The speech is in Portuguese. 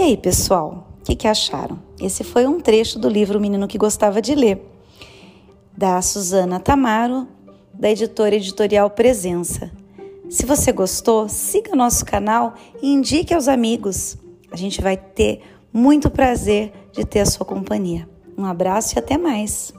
E aí, pessoal, o que, que acharam? Esse foi um trecho do livro O Menino que Gostava de Ler, da Suzana Tamaro, da editora editorial Presença. Se você gostou, siga nosso canal e indique aos amigos. A gente vai ter muito prazer de ter a sua companhia. Um abraço e até mais!